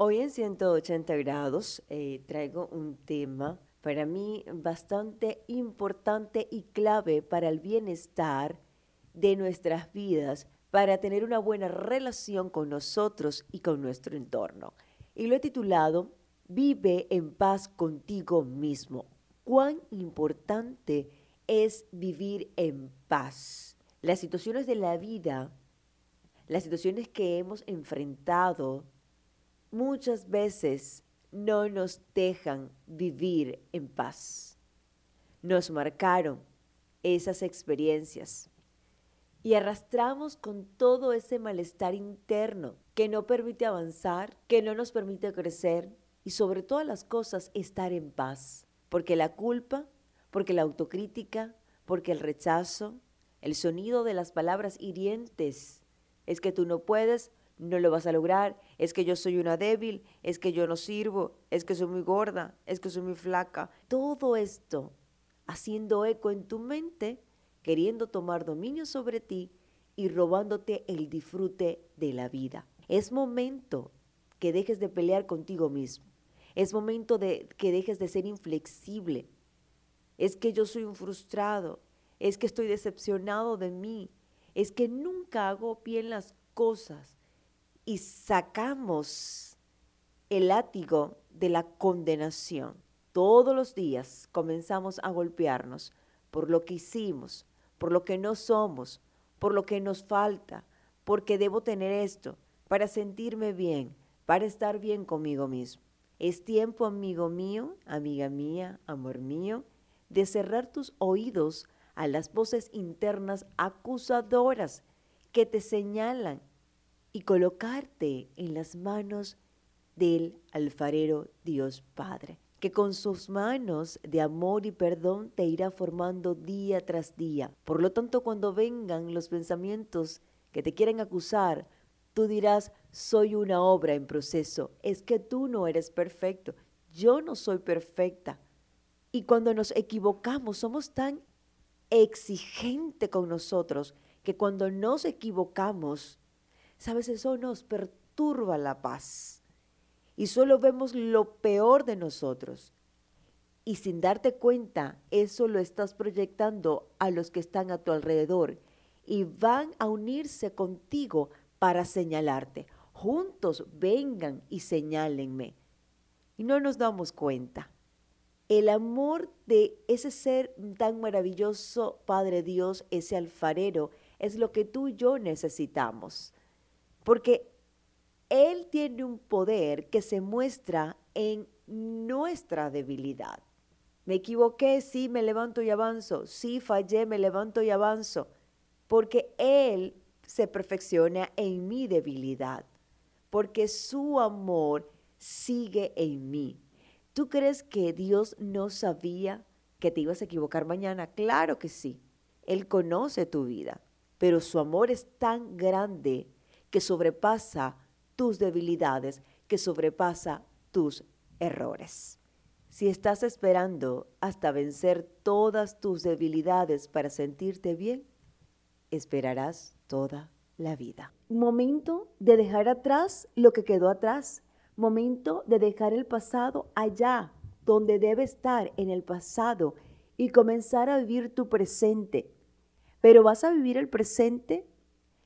Hoy en 180 grados eh, traigo un tema para mí bastante importante y clave para el bienestar de nuestras vidas, para tener una buena relación con nosotros y con nuestro entorno. Y lo he titulado Vive en paz contigo mismo. Cuán importante es vivir en paz. Las situaciones de la vida, las situaciones que hemos enfrentado, muchas veces no nos dejan vivir en paz. Nos marcaron esas experiencias y arrastramos con todo ese malestar interno que no permite avanzar, que no nos permite crecer y sobre todas las cosas estar en paz. Porque la culpa, porque la autocrítica, porque el rechazo, el sonido de las palabras hirientes, es que tú no puedes, no lo vas a lograr, es que yo soy una débil, es que yo no sirvo, es que soy muy gorda, es que soy muy flaca. Todo esto haciendo eco en tu mente, queriendo tomar dominio sobre ti y robándote el disfrute de la vida. Es momento que dejes de pelear contigo mismo. Es momento de que dejes de ser inflexible. Es que yo soy un frustrado. Es que estoy decepcionado de mí. Es que nunca hago bien las cosas y sacamos el látigo de la condenación. Todos los días comenzamos a golpearnos por lo que hicimos, por lo que no somos, por lo que nos falta, porque debo tener esto para sentirme bien, para estar bien conmigo mismo. Es tiempo, amigo mío, amiga mía, amor mío, de cerrar tus oídos a las voces internas acusadoras que te señalan y colocarte en las manos del alfarero Dios Padre, que con sus manos de amor y perdón te irá formando día tras día. Por lo tanto, cuando vengan los pensamientos que te quieren acusar, tú dirás, soy una obra en proceso, es que tú no eres perfecto, yo no soy perfecta. Y cuando nos equivocamos, somos tan exigentes con nosotros que cuando nos equivocamos, Sabes, eso nos perturba la paz. Y solo vemos lo peor de nosotros. Y sin darte cuenta, eso lo estás proyectando a los que están a tu alrededor. Y van a unirse contigo para señalarte. Juntos vengan y señálenme. Y no nos damos cuenta. El amor de ese ser tan maravilloso, Padre Dios, ese alfarero, es lo que tú y yo necesitamos porque Él tiene un poder que se muestra en nuestra debilidad. Me equivoqué, sí, me levanto y avanzo. Sí, fallé, me levanto y avanzo. Porque Él se perfecciona en mi debilidad. Porque su amor sigue en mí. ¿Tú crees que Dios no sabía que te ibas a equivocar mañana? Claro que sí. Él conoce tu vida. Pero su amor es tan grande que sobrepasa tus debilidades, que sobrepasa tus errores. Si estás esperando hasta vencer todas tus debilidades para sentirte bien, esperarás toda la vida. Momento de dejar atrás lo que quedó atrás. Momento de dejar el pasado allá, donde debe estar en el pasado, y comenzar a vivir tu presente. Pero vas a vivir el presente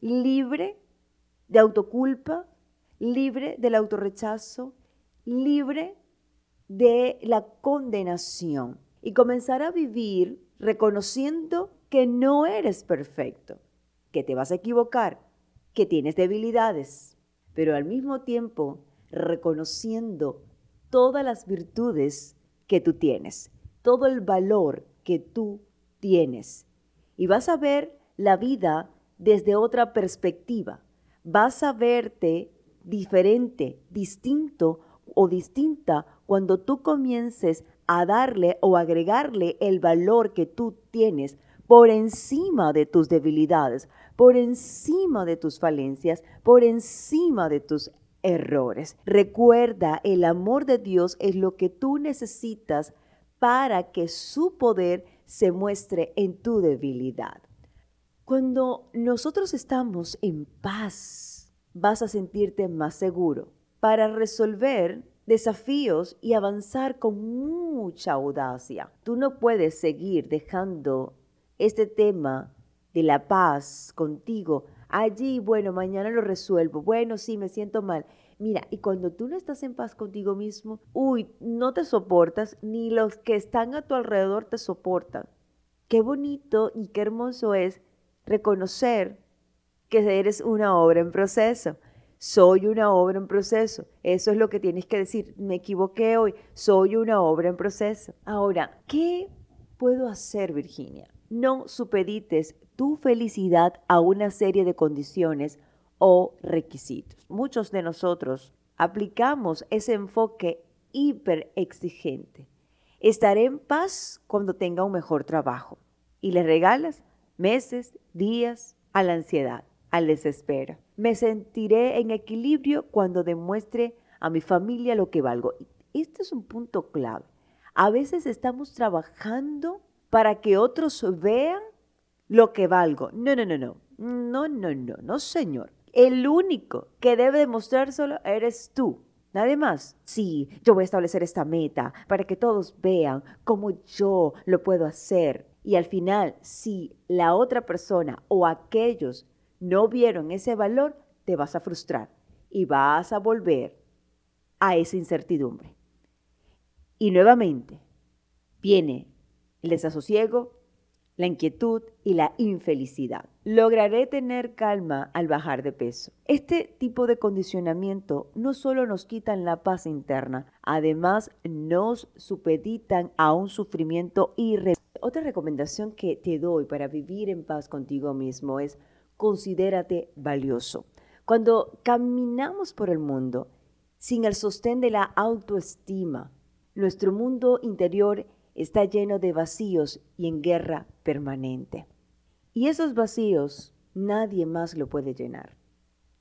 libre de autoculpa, libre del autorrechazo, libre de la condenación y comenzar a vivir reconociendo que no eres perfecto, que te vas a equivocar, que tienes debilidades, pero al mismo tiempo reconociendo todas las virtudes que tú tienes, todo el valor que tú tienes. Y vas a ver la vida desde otra perspectiva, vas a verte diferente, distinto o distinta cuando tú comiences a darle o agregarle el valor que tú tienes por encima de tus debilidades, por encima de tus falencias, por encima de tus errores. Recuerda, el amor de Dios es lo que tú necesitas para que su poder se muestre en tu debilidad. Cuando nosotros estamos en paz, vas a sentirte más seguro. para resolver desafíos y avanzar con mucha audacia. Tú no puedes seguir dejando este tema de la paz contigo allí, bueno, mañana lo resuelvo, bueno, sí, me siento mal. Mira, y cuando tú no estás en paz contigo mismo, uy, no te soportas, ni los que están a tu alrededor te soportan. Qué bonito y qué hermoso es reconocer que eres una obra en proceso. Soy una obra en proceso. Eso es lo que tienes que decir. Me equivoqué hoy. Soy una obra en proceso. Ahora, ¿qué puedo hacer, Virginia? No supedites tu felicidad a una serie de condiciones o requisitos. Muchos de nosotros aplicamos ese enfoque hiper exigente. Estaré en paz cuando tenga un mejor trabajo. Y le regalas meses, días a la ansiedad, al desespero. Me sentiré en equilibrio cuando demuestre a mi familia lo que valgo. Este es un punto clave. A veces estamos trabajando para que otros vean lo que valgo. No, no, no, no. No, no, no, no, señor. El único que debe demostrárselo eres tú. Nadie más. Sí, yo voy a establecer esta meta para que todos vean cómo yo lo puedo hacer. Y al final, si la otra persona o aquellos no vieron ese valor, te vas a frustrar y vas a volver a esa incertidumbre. Y nuevamente viene el desasosiego, la inquietud y la infelicidad. Lograré tener calma al bajar de peso. Este tipo de condicionamiento no solo nos quitan la paz interna, además nos supeditan a un sufrimiento irreversible. Otra recomendación que te doy para vivir en paz contigo mismo es considérate valioso. Cuando caminamos por el mundo sin el sostén de la autoestima, nuestro mundo interior está lleno de vacíos y en guerra permanente. Y esos vacíos nadie más lo puede llenar.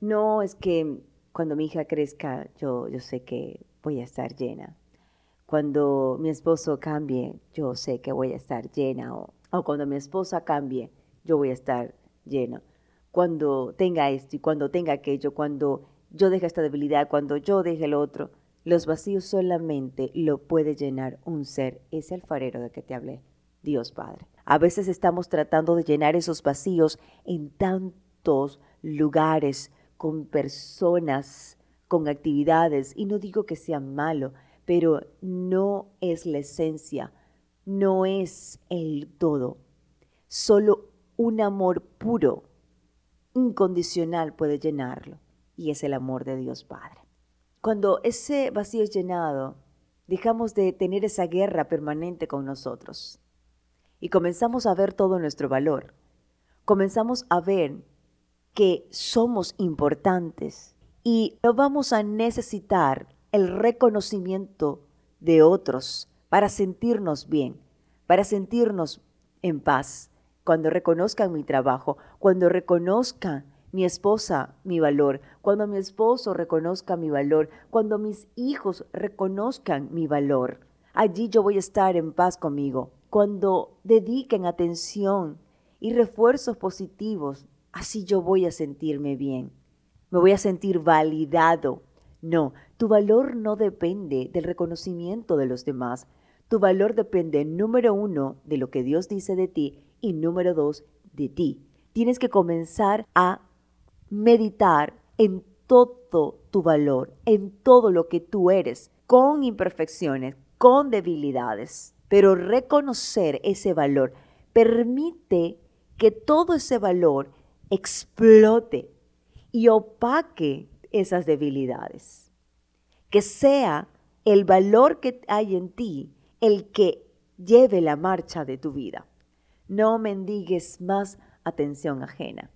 No es que cuando mi hija crezca yo, yo sé que voy a estar llena. Cuando mi esposo cambie, yo sé que voy a estar llena. O, o cuando mi esposa cambie, yo voy a estar lleno. Cuando tenga esto y cuando tenga aquello, cuando yo deje esta debilidad, cuando yo deje el otro, los vacíos solamente lo puede llenar un ser, ese alfarero de que te hablé, Dios Padre. A veces estamos tratando de llenar esos vacíos en tantos lugares, con personas, con actividades, y no digo que sea malo, pero no es la esencia, no es el todo. Solo un amor puro, incondicional puede llenarlo, y es el amor de Dios Padre. Cuando ese vacío es llenado, dejamos de tener esa guerra permanente con nosotros y comenzamos a ver todo nuestro valor. Comenzamos a ver que somos importantes y no vamos a necesitar el reconocimiento de otros para sentirnos bien, para sentirnos en paz. Cuando reconozcan mi trabajo, cuando reconozcan mi esposa mi valor, cuando mi esposo reconozca mi valor, cuando mis hijos reconozcan mi valor. Allí yo voy a estar en paz conmigo. Cuando dediquen atención y refuerzos positivos, así yo voy a sentirme bien. Me voy a sentir validado. No, tu valor no depende del reconocimiento de los demás. Tu valor depende, número uno, de lo que Dios dice de ti y número dos, de ti. Tienes que comenzar a meditar en todo tu valor, en todo lo que tú eres, con imperfecciones, con debilidades, pero reconocer ese valor permite que todo ese valor explote y opaque esas debilidades. Que sea el valor que hay en ti el que lleve la marcha de tu vida. No mendigues más atención ajena.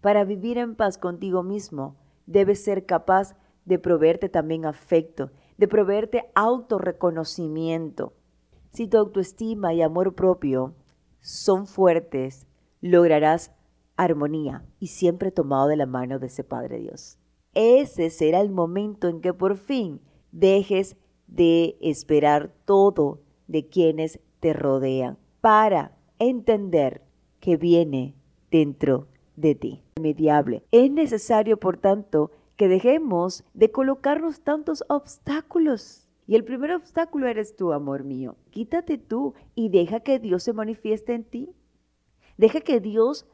Para vivir en paz contigo mismo, debes ser capaz de proveerte también afecto, de proveerte autorreconocimiento. Si tu autoestima y amor propio son fuertes, lograrás armonía y siempre tomado de la mano de ese Padre Dios ese será el momento en que por fin dejes de esperar todo de quienes te rodean para entender que viene dentro de ti. Mediable. Es necesario, por tanto, que dejemos de colocarnos tantos obstáculos. Y el primer obstáculo eres tú, amor mío. Quítate tú y deja que Dios se manifieste en ti. Deja que Dios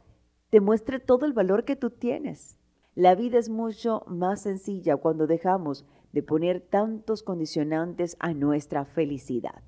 te muestre todo el valor que tú tienes. La vida es mucho más sencilla cuando dejamos de poner tantos condicionantes a nuestra felicidad.